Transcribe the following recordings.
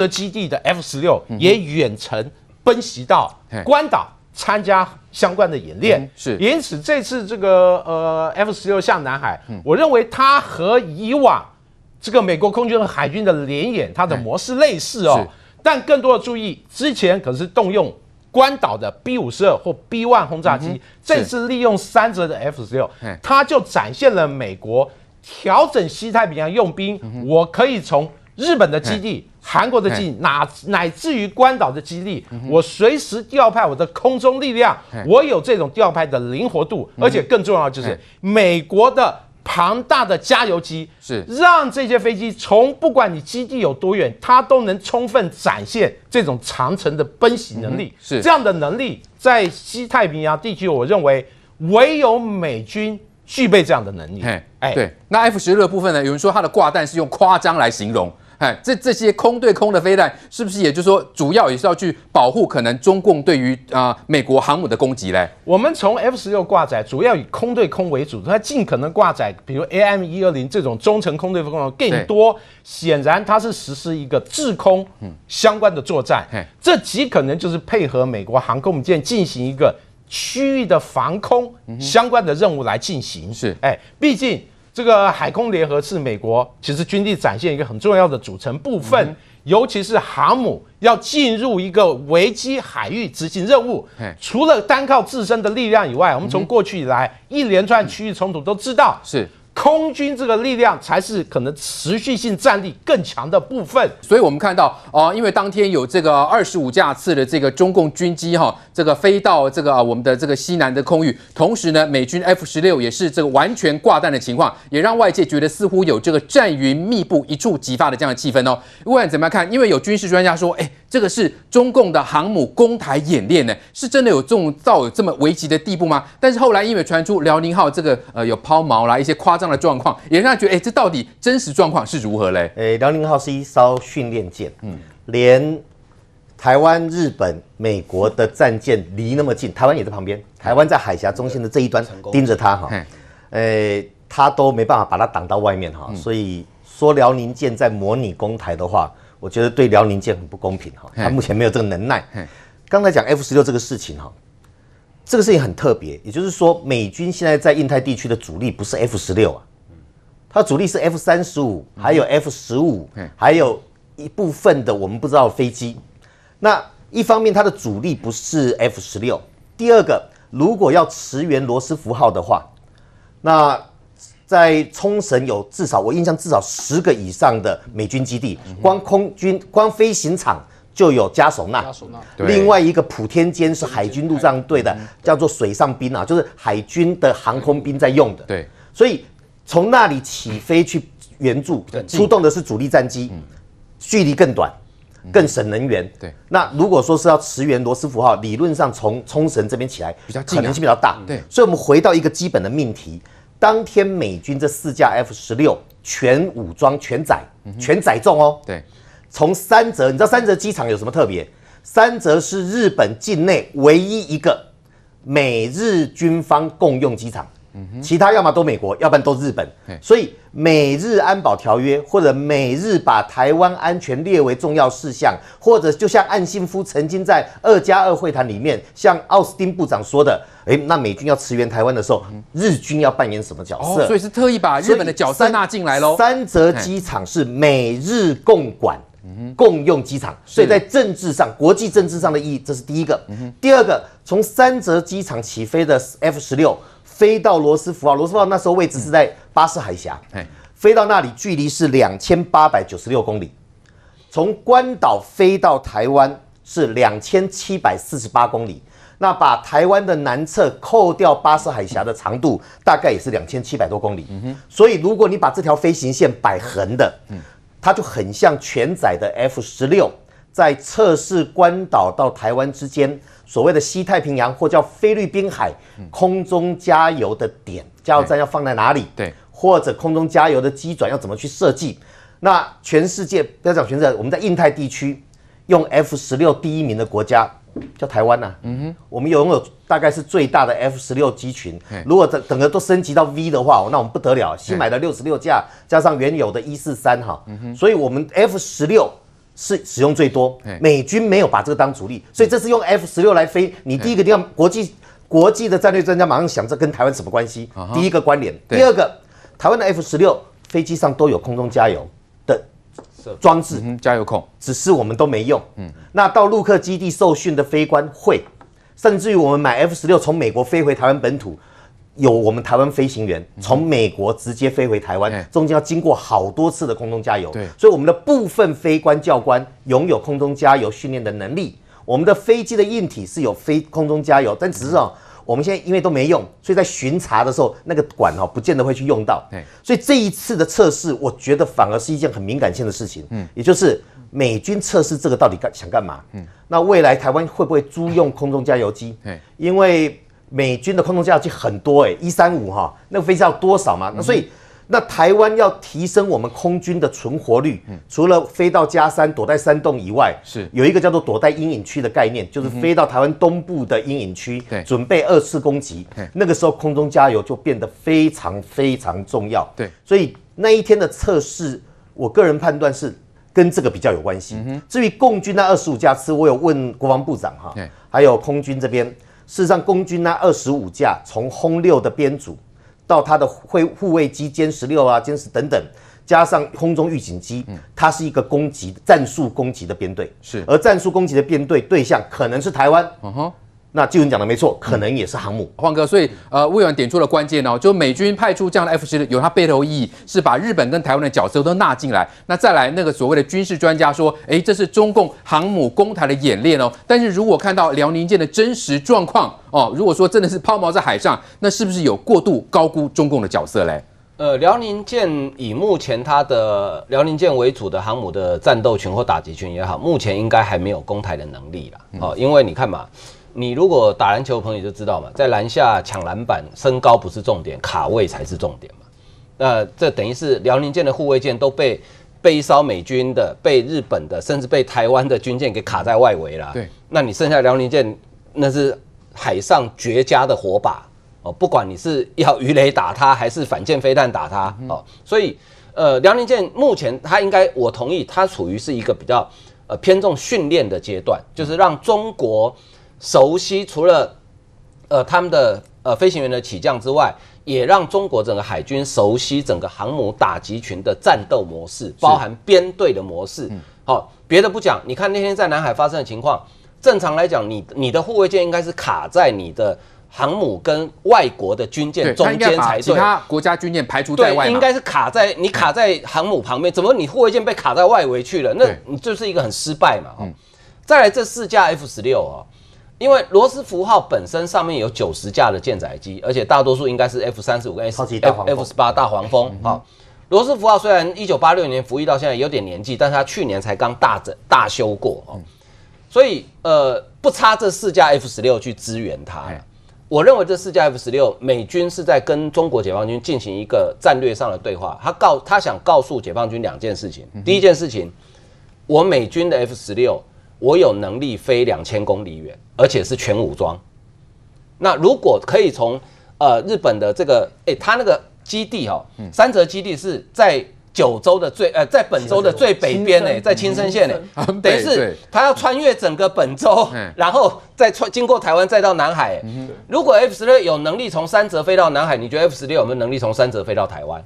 的基地的 F 十六也远程奔袭到关岛参加相关的演练。嗯、是，因此这次这个呃 F 十六向南海，我认为它和以往这个美国空军和海军的联演，它的模式类似哦。但更多的注意，之前可是动用关岛的 B 五十二或 B one 轰炸机，嗯、这次利用三折的 F 十六，它就展现了美国调整西太平洋用兵，嗯、我可以从日本的基地、韩国的基地，乃乃至于关岛的基地，嗯、我随时调派我的空中力量，我有这种调派的灵活度，而且更重要的就是美国的。庞大的加油机是让这些飞机从不管你基地有多远，它都能充分展现这种长程的奔袭能力。是这样的能力，在西太平洋地区，我认为唯有美军具备这样的能力。哎，对，那 F 十六的部分呢？有人说它的挂弹是用夸张来形容。哎，这这些空对空的飞弹，是不是也就是说，主要也是要去保护可能中共对于啊、呃、美国航母的攻击嘞？我们从 F 十六挂载，主要以空对空为主，它尽可能挂载，比如 AM 一二零这种中程空对空更多。显然，它是实施一个制空相关的作战，这极可能就是配合美国航空母舰进行一个区域的防空相关的任务来进行。是，哎，毕竟。这个海空联合是美国其实军力展现一个很重要的组成部分，嗯、尤其是航母要进入一个危机海域执行任务，除了单靠自身的力量以外，我们从过去以来一连串区域冲突都知道。是。空军这个力量才是可能持续性战力更强的部分，所以我们看到啊、因为当天有这个二十五架次的这个中共军机哈，这个飞到这个啊我们的这个西南的空域，同时呢，美军 F 十六也是这个完全挂弹的情况，也让外界觉得似乎有这个战云密布、一触即发的这样的气氛哦。不管怎么样看，因为有军事专家说，哎。这个是中共的航母攻台演练呢，是真的有这种到有这么危急的地步吗？但是后来因为传出辽宁号这个呃有抛锚啦，一些夸张的状况，也让他觉得哎，这到底真实状况是如何嘞？诶，辽宁号是一艘训练舰，嗯，连台湾、日本、美国的战舰离那么近，台湾也在旁边，台湾在海峡中心的这一端盯着它哈，诶，它都没办法把它挡到外面哈，所以说辽宁舰在模拟攻台的话。我觉得对辽宁舰很不公平哈，他目前没有这个能耐。刚才讲 F 十六这个事情哈，这个事情很特别，也就是说，美军现在在印太地区的主力不是 F 十六啊，它主力是 F 三十五，还有 F 十五，还有一部分的我们不知道的飞机。那一方面它的主力不是 F 十六，第二个，如果要驰援罗斯福号的话，那。在冲绳有至少我印象至少十个以上的美军基地，光空军光飞行场就有加手纳，另外一个普天间是海军陆战队的，叫做水上兵啊，就是海军的航空兵在用的。对，所以从那里起飞去援助，出动的是主力战机，距离更短，更省能源。对，那如果说是要驰援罗斯福号，理论上从冲绳这边起来比较可能性比较大。对，所以我们回到一个基本的命题。当天美军这四架 F 十六全武装、全载、全载重哦。对，从三泽，你知道三泽机场有什么特别？三泽是日本境内唯一一个美日军方共用机场。其他要么都美国，要不然都日本。所以美日安保条约或者美日把台湾安全列为重要事项，或者就像岸信夫曾经在二加二会谈里面，向奥斯汀部长说的，诶，那美军要驰援台湾的时候，日军要扮演什么角色？所以是特意把日本的角色纳进来喽。三泽机场是美日共管、共用机场，所以在政治上、国际政治上的意义，这是第一个。第二个，从三泽机场起飞的 F 十六。飞到罗斯福啊，罗斯福号那时候位置是在巴士海峡，飞到那里距离是两千八百九十六公里，从关岛飞到台湾是两千七百四十八公里，那把台湾的南侧扣掉巴士海峡的长度，大概也是两千七百多公里。所以如果你把这条飞行线摆横的，它就很像全载的 F 十六在测试关岛到台湾之间。所谓的西太平洋或叫菲律宾海空中加油的点，加油站要放在哪里？对，或者空中加油的机转要怎么去设计？那全世界不要讲全世界，我们在印太地区用 F 十六第一名的国家叫台湾呐。嗯哼，我们拥有大概是最大的 F 十六机群。如果整整个都升级到 V 的话，那我们不得了，新买的六十六架加上原有的一四三哈。所以我们 F 十六。是使用最多，美军没有把这个当主力，所以这是用 F 十六来飞。你第一个地方，国际国际的战略专家马上想，这跟台湾什么关系？第一个关联，第二个，台湾的 F 十六飞机上都有空中加油的装置，加油孔，只是我们都没用。嗯，那到陆客基地受训的飞官会，甚至于我们买 F 十六从美国飞回台湾本土。有我们台湾飞行员从美国直接飞回台湾，中间要经过好多次的空中加油。对，所以我们的部分飞官教官拥有空中加油训练的能力。我们的飞机的硬体是有飞空中加油，但只是哦，我们现在因为都没用，所以在巡查的时候那个管哦，不见得会去用到。对，所以这一次的测试，我觉得反而是一件很敏感性的事情。嗯，也就是美军测试这个到底干想干嘛？嗯，那未来台湾会不会租用空中加油机？对，因为。美军的空中加油机很多哎，一三五哈，那个飞机要多少嘛？那所以，那台湾要提升我们空军的存活率，除了飞到加山躲在山洞以外，是有一个叫做躲在阴影区的概念，就是飞到台湾东部的阴影区，准备二次攻击。那个时候空中加油就变得非常非常重要。对，所以那一天的测试，我个人判断是跟这个比较有关系。至于共军那二十五架次，我有问国防部长哈，还有空军这边。事实上，空军那二十五架，从轰六的编组到它的护护卫机歼十六啊、歼十等等，加上空中预警机，它是一个攻击战术攻击的编队。是，而战术攻击的编队对象可能是台湾。嗯哼。那继文讲的没错，可能也是航母，晃哥。所以呃，魏远点出了关键哦，就美军派出这样的 F 十六，有它背后意义，是把日本跟台湾的角色都纳进来。那再来那个所谓的军事专家说，哎，这是中共航母攻台的演练哦。但是如果看到辽宁舰的真实状况哦，如果说真的是抛锚在海上，那是不是有过度高估中共的角色嘞？呃，辽宁舰以目前它的辽宁舰为主的航母的战斗群或打击群也好，目前应该还没有攻台的能力了哦，因为你看嘛。你如果打篮球的朋友就知道嘛，在篮下抢篮板，身高不是重点，卡位才是重点嘛。那这等于是辽宁舰的护卫舰都被被一艘美军的、被日本的，甚至被台湾的军舰给卡在外围了。对，那你剩下辽宁舰，那是海上绝佳的火把哦。不管你是要鱼雷打它，还是反舰飞弹打它哦。所以，呃，辽宁舰目前它应该，我同意，它处于是一个比较呃偏重训练的阶段，就是让中国。熟悉除了，呃，他们的呃飞行员的起降之外，也让中国整个海军熟悉整个航母打击群的战斗模式，包含编队的模式。好，别的不讲，你看那天在南海发生的情况，正常来讲，你你的护卫舰应该是卡在你的航母跟外国的军舰中间才对。其他国家军舰排除在外，应该是卡在你卡在航母旁边，怎么你护卫舰被卡在外围去了？那你就是一个很失败嘛。嗯。再来这四架 F 十六啊。因为罗斯福号本身上面有九十架的舰载机，而且大多数应该是 F 三十五跟 F F 十八大黄蜂。好，罗斯福号虽然一九八六年服役到现在有点年纪，但是他去年才刚大整大修过哦，所以呃不差这四架 F 十六去支援它。我认为这四架 F 十六美军是在跟中国解放军进行一个战略上的对话，他告他想告诉解放军两件事情。第一件事情，我美军的 F 十六。我有能力飞两千公里远，而且是全武装。那如果可以从呃日本的这个，诶，他那个基地哦，三泽基地是在九州的最呃，在本州的最北边呢，在青森县呢，等于是他要穿越整个本州，然后再穿经过台湾再到南海。如果 F 十六有能力从三泽飞到南海，你觉得 F 十六有没有能力从三泽飞到台湾？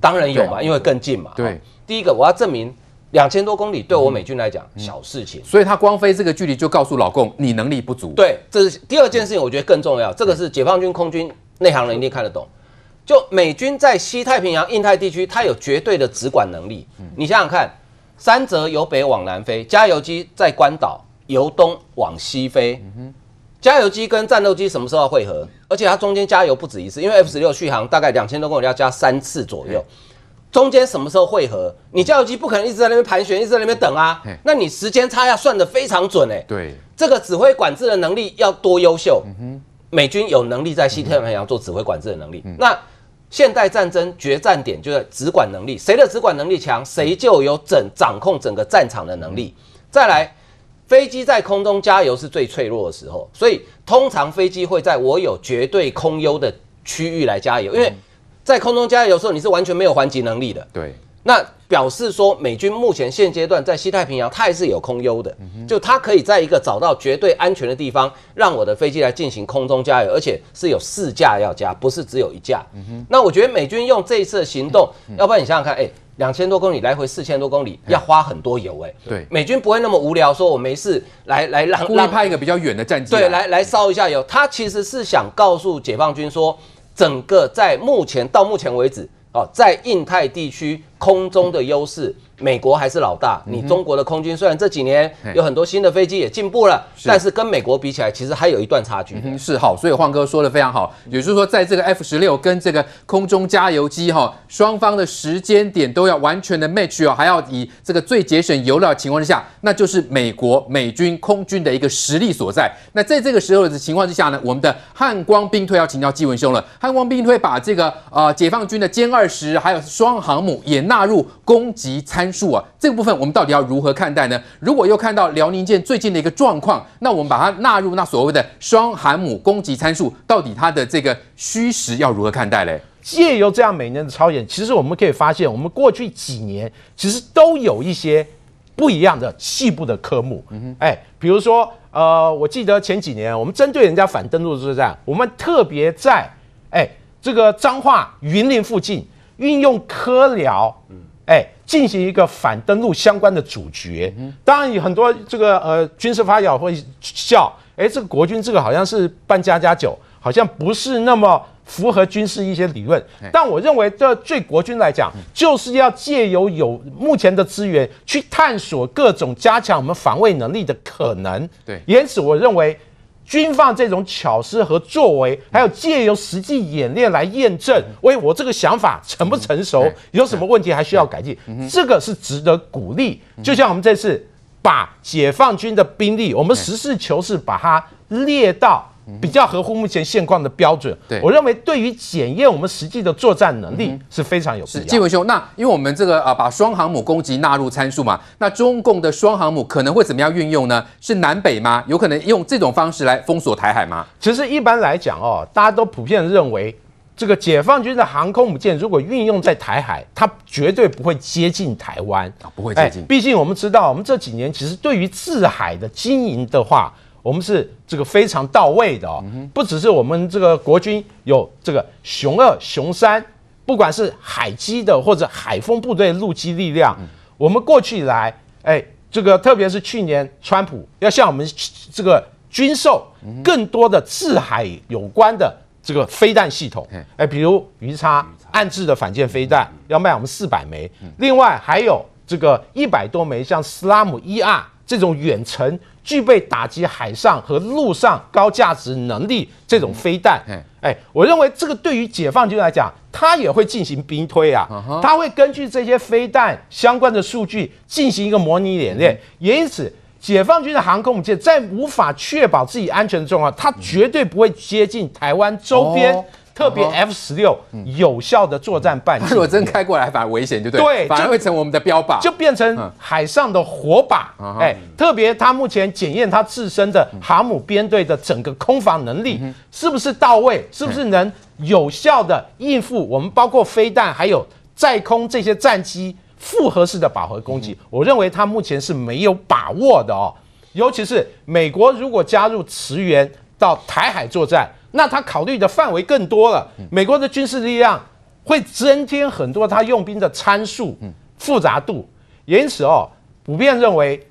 当然有嘛，因为更近嘛。对，第一个我要证明。两千多公里对我美军来讲小事情，所以他光飞这个距离就告诉老共你能力不足。对，这是第二件事情，我觉得更重要。这个是解放军空军内行人一定看得懂。就美军在西太平洋、印太地区，它有绝对的直管能力。你想想看，三泽由北往南飞，加油机在关岛由东往西飞。加油机跟战斗机什么时候要会合？而且它中间加油不止一次，因为 F 十六续航大概两千多公里要加三次左右。中间什么时候会合？你加油机不可能一直在那边盘旋，一直在那边等啊。那你时间差要算得非常准哎。对，这个指挥管制的能力要多优秀。美军有能力在西太平洋做指挥管制的能力。那现代战争决战点就是指管能力，谁的指管能力强，谁就有整掌控整个战场的能力。再来，飞机在空中加油是最脆弱的时候，所以通常飞机会在我有绝对空优的区域来加油，因为。在空中加油的时候，你是完全没有还击能力的。对，那表示说美军目前现阶段在西太平洋，它还是有空优的，就它可以在一个找到绝对安全的地方，让我的飞机来进行空中加油，而且是有四架要加，不是只有一架。那我觉得美军用这一次的行动，要不然你想想看，哎，两千多公里来回四千多公里，要花很多油，哎，对，美军不会那么无聊，说我没事来来让故意派一个比较远的战机，对，来来烧一下油，他其实是想告诉解放军说，整个在目前到目前为止。哦，在印太地区空中的优势，美国还是老大。你中国的空军虽然这几年有很多新的飞机也进步了，但是跟美国比起来，其实还有一段差距。嗯，是好，所以晃哥说的非常好，也就是说，在这个 F 十六跟这个空中加油机哈，双方的时间点都要完全的 match 哦，还要以这个最节省油料的情况之下，那就是美国美军空军的一个实力所在。那在这个时候的情况之下呢，我们的汉光兵推要请教纪文兄了。汉光兵推把这个呃解放军的歼二十还有双航母也纳入攻击参数啊，这个部分我们到底要如何看待呢？如果又看到辽宁舰最近的一个状况，那我们把它纳入那所谓的双航母攻击参数，到底它的这个虚实要如何看待嘞？借由这样每年的操演，其实我们可以发现，我们过去几年其实都有一些不一样的细部的科目。嗯哼，哎，比如说，呃，我记得前几年我们针对人家反登陆作战，我们特别在哎这个彰化云林附近。运用科疗，哎，进行一个反登陆相关的主角。当然有很多这个呃军事发表会笑，哎，这个国军这个好像是扮家家酒，好像不是那么符合军事一些理论。但我认为这对国军来讲，就是要借由有目前的资源去探索各种加强我们防卫能力的可能。对，因此我认为。军方这种巧思和作为，还有借由实际演练来验证，喂，我这个想法成不成熟，有什么问题还需要改进，这个是值得鼓励。就像我们这次把解放军的兵力，我们实事求是把它列到。比较合乎目前现况的标准，对，我认为对于检验我们实际的作战能力是非常有必要的。是，纪文兄，那因为我们这个啊，把双航母攻击纳入参数嘛，那中共的双航母可能会怎么样运用呢？是南北吗？有可能用这种方式来封锁台海吗？其实一般来讲哦，大家都普遍认为，这个解放军的航空母舰如果运用在台海，它绝对不会接近台湾啊，不会接近。毕竟我们知道，我们这几年其实对于制海的经营的话。我们是这个非常到位的哦，不只是我们这个国军有这个熊二、熊三，不管是海基的或者海风部队陆基力量，我们过去以来，哎，这个特别是去年川普要向我们这个军售更多的制海有关的这个飞弹系统，哎，比如鱼叉暗制的反舰飞弹要卖我们四百枚，另外还有这个一百多枚像斯拉姆一 R 这种远程。具备打击海上和陆上高价值能力这种飞弹，哎，我认为这个对于解放军来讲，他也会进行兵推啊，他会根据这些飞弹相关的数据进行一个模拟演练，也因此，解放军的航空母舰在无法确保自己安全的状况，它绝对不会接近台湾周边。特别 F 十六有效的作战半径，如果真开过来，反而危险，对不对？对，反而会成我们的标靶，就变成海上的火把。哎，特别它目前检验它自身的航母编队的整个空防能力是不是到位，是不是能有效的应付我们包括飞弹还有在空这些战机复合式的饱和攻击？我认为它目前是没有把握的哦，尤其是美国如果加入驰援到台海作战。那他考虑的范围更多了，美国的军事力量会增添很多他用兵的参数、复杂度，因此哦，普遍认为，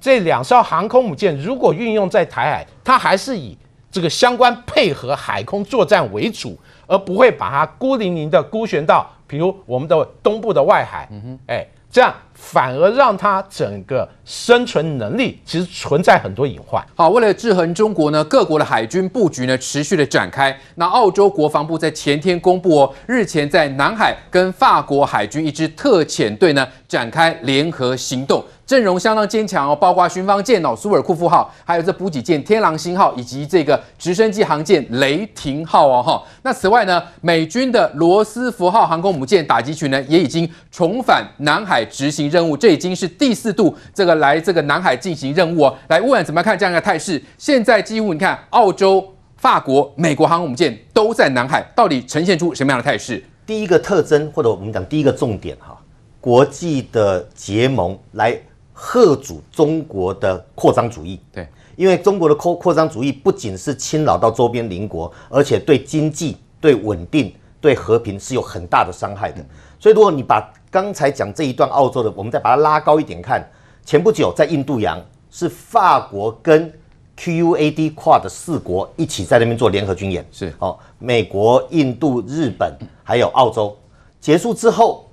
这两艘航空母舰如果运用在台海，它还是以这个相关配合海空作战为主，而不会把它孤零零的孤悬到，比如我们的东部的外海，嗯哼。哎。这样反而让它整个生存能力其实存在很多隐患。好，为了制衡中国呢，各国的海军布局呢持续的展开。那澳洲国防部在前天公布哦，日前在南海跟法国海军一支特遣队呢展开联合行动。阵容相当坚强哦，包括巡防舰哦，苏尔库夫号，还有这补给舰天狼星号，以及这个直升机航舰雷霆号哦哈。那此外呢，美军的罗斯福号航空母舰打击群呢，也已经重返南海执行任务，这已经是第四度这个来这个南海进行任务哦。来，乌安怎么看这样一个态势？现在几乎你看，澳洲、法国、美国航空母舰都在南海，到底呈现出什么样的态势？第一个特征，或者我们讲第一个重点哈。国际的结盟来吓阻中国的扩张主义。对，因为中国的扩扩张主义不仅是侵扰到周边邻国，而且对经济、对稳定、对和平是有很大的伤害的。所以，如果你把刚才讲这一段澳洲的，我们再把它拉高一点看，前不久在印度洋是法国跟 QUAD QUAD 四国一起在那边做联合军演，是。哦，美国、印度、日本还有澳洲。结束之后，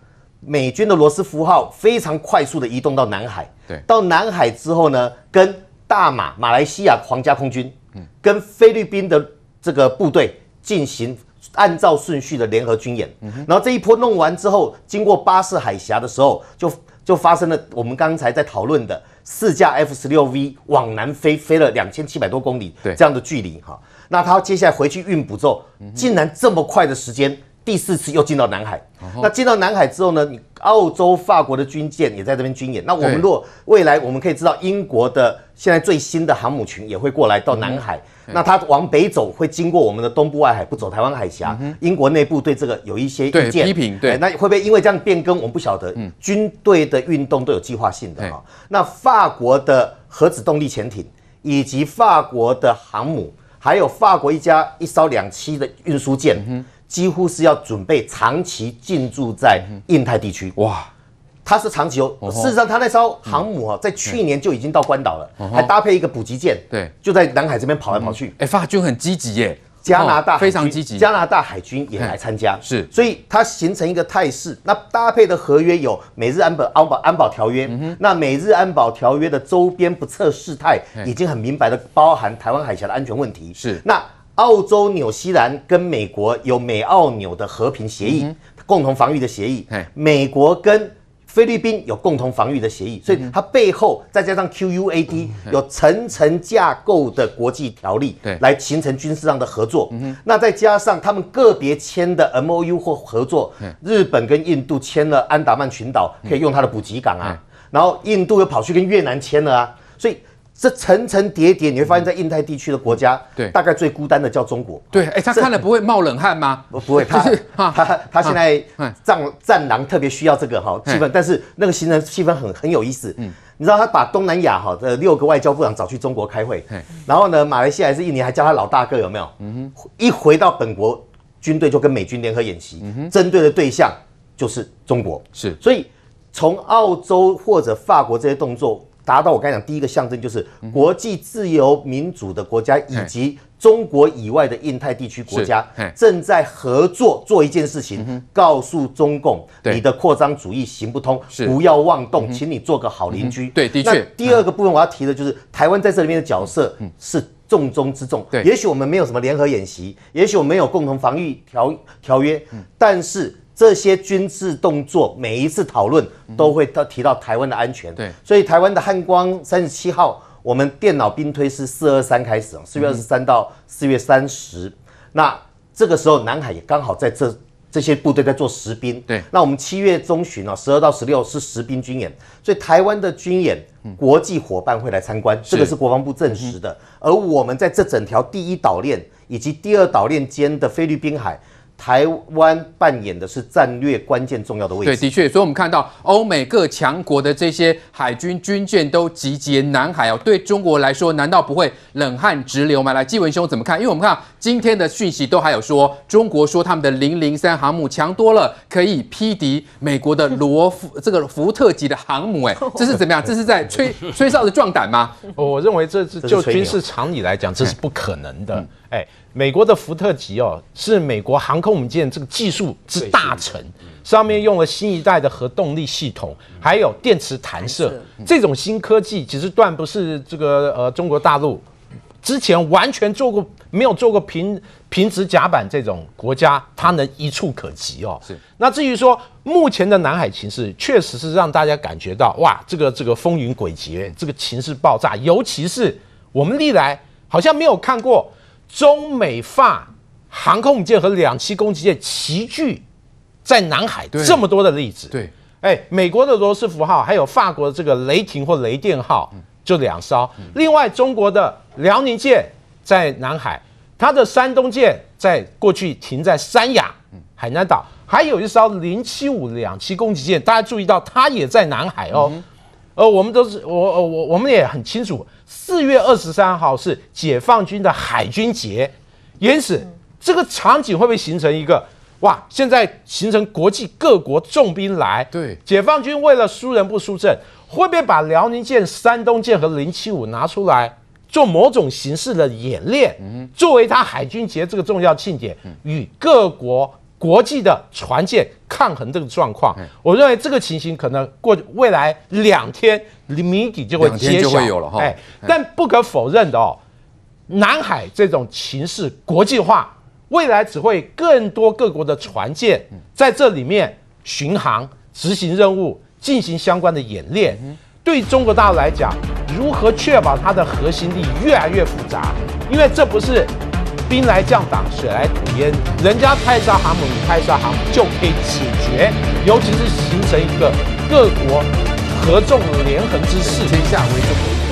美军的罗斯福号非常快速的移动到南海，对，到南海之后呢，跟大马马来西亚皇家空军，嗯，跟菲律宾的这个部队进行按照顺序的联合军演，嗯，然后这一波弄完之后，经过巴士海峡的时候，就就发生了我们刚才在讨论的。四架 F 十六 V 往南飞，飞了两千七百多公里，对。这样的距离哈，那他接下来回去运补之后，竟然这么快的时间，第四次又进到南海。那进到南海之后呢，你澳洲、法国的军舰也在这边军演。那我们如果未来我们可以知道，英国的现在最新的航母群也会过来到南海。那它往北走会经过我们的东部外海，不走台湾海峡。英国内部对这个有一些意见批评。对，那会不会因为这样变更？我们不晓得。军队的运动都有计划性的哈。那法国的核子动力潜艇，以及法国的航母，还有法国一家一艘两栖的运输舰。几乎是要准备长期进驻在印太地区。哇，它是长期哦。事实上，它那艘航母啊，在去年就已经到关岛了，还搭配一个补给舰，对，就在南海这边跑来跑去。哎，法军很积极耶，加拿大非常积极，加拿大海军也来参加，是，所以它形成一个态势。那搭配的合约有美日安保安保安保条约，那美日安保条约的周边不测事态，已经很明白的包含台湾海峡的安全问题。是，那。澳洲、纽西兰跟美国有美澳纽的和平协议，共同防御的协议。美国跟菲律宾有共同防御的协议，所以它背后再加上 QUAD 有层层架构的国际条例，来形成军事上的合作。那再加上他们个别签的 MOU 或合作，日本跟印度签了安达曼群岛可以用它的补给港啊，然后印度又跑去跟越南签了啊，所以。这层层叠叠，你会发现在印太地区的国家，对，大概最孤单的叫中国。对，哎，他看了不会冒冷汗吗？不，不会，他 他他现在战战狼特别需要这个哈气氛，但是那个形成气氛很很有意思。嗯，你知道他把东南亚哈的六个外交部长找去中国开会，然后呢，马来西亚还是印尼还叫他老大哥有没有？嗯哼，一回到本国，军队就跟美军联合演习，针对的对象就是中国。是，所以从澳洲或者法国这些动作。达到我刚才讲第一个象征，就是国际自由民主的国家以及中国以外的印太地区国家正在合作做一件事情，告诉中共你的扩张主义行不通，不要妄动，请你做个好邻居。对，的确。第二个部分我要提的就是台湾在这里面的角色是重中之重。对，也许我们没有什么联合演习，也许我们没有共同防御条条约，但是。这些军事动作，每一次讨论都会到提到台湾的安全。对，所以台湾的汉光三十七号，我们电脑兵推是四二三开始，四月二十三到四月三十。那这个时候南海也刚好在这这些部队在做实兵。对，那我们七月中旬啊，十二到十六是实兵军演，所以台湾的军演，国际伙伴会来参观，这个是国防部证实的。而我们在这整条第一岛链以及第二岛链间的菲律宾海。台湾扮演的是战略关键重要的位置。对，的确，所以我们看到欧美各强国的这些海军军舰都集结南海哦，对中国来说，难道不会冷汗直流吗？来，纪文兄怎么看？因为我们看今天的讯息都还有说，中国说他们的零零三航母强多了，可以匹敌美国的罗福这个福特级的航母。哎，这是怎么样？这是在吹吹哨子壮胆吗？我认为这是就军事常理来讲，这是不可能的。哎。美国的福特级哦，是美国航空母舰这个技术之大成，上面用了新一代的核动力系统，还有电磁弹射这种新科技，其实断不是这个呃中国大陆之前完全做过没有做过平平直甲板这种国家，它能一触可及哦。是。那至于说目前的南海情势，确实是让大家感觉到哇，这个这个风云诡谲，这个情势爆炸，尤其是我们历来好像没有看过。中美法航空母舰和两栖攻击舰齐聚在南海这么多的例子，对，哎，美国的罗斯福号，还有法国的这个雷霆或雷电号，就两艘。另外，中国的辽宁舰在南海，它的山东舰在过去停在三亚、海南岛。还有一艘零七五两栖攻击舰，大家注意到它也在南海哦。嗯、呃，我们都是我我我我们也很清楚，四月二十三号是解放军的海军节，因此、嗯、这个场景会不会形成一个哇？现在形成国际各国重兵来，对，解放军为了输人不输阵，会不会把辽宁舰、山东舰和零七五拿出来？做某种形式的演练，作为他海军节这个重要庆典，与各国国际的船舰抗衡这个状况。我认为这个情形可能过未来两天谜底就会揭晓了哈。哎，但不可否认的哦，南海这种情势国际化，未来只会更多各国的船舰在这里面巡航、执行任务、进行相关的演练。对中国大陆来讲，如何确保它的核心力越来越复杂？因为这不是兵来将挡，水来土掩，人家派一艘航母，你派一艘航母就可以解决，尤其是形成一个各国合纵连横之势，天下为中国。